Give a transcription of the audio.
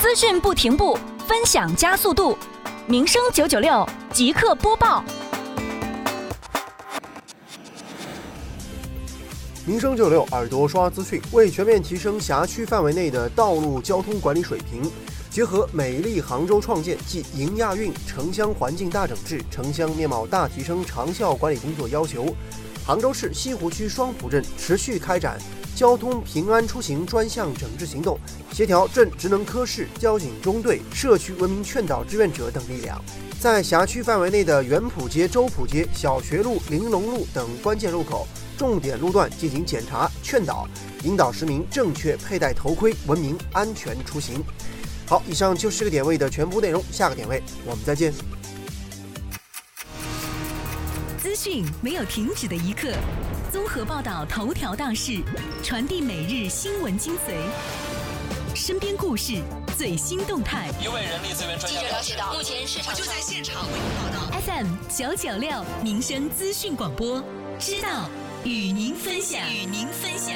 资讯不停步，分享加速度。民生九九六即刻播报。民生九六耳朵刷资讯，为全面提升辖区范围内的道路交通管理水平，结合美丽杭州创建暨迎亚运城乡环境大整治、城乡面貌大提升长效管理工作要求，杭州市西湖区双浦镇持续开展交通平安出行专项整治行动，协调镇职能科室、交警中队、社区文明劝导志愿者等力量，在辖区范围内的元浦街、周浦街、小学路、玲珑路等关键路口。重点路段进行检查、劝导，引导市民正确佩戴头盔，文明安全出行。好，以上就是个点位的全部内容，下个点位我们再见。资讯没有停止的一刻，综合报道头条大事，传递每日新闻精髓，身边故事最新动态。一位人力资源专家记者了解到，目前市场就在现场为您报道。FM 九九六民生资讯广播，知道。与您分享，与您分享。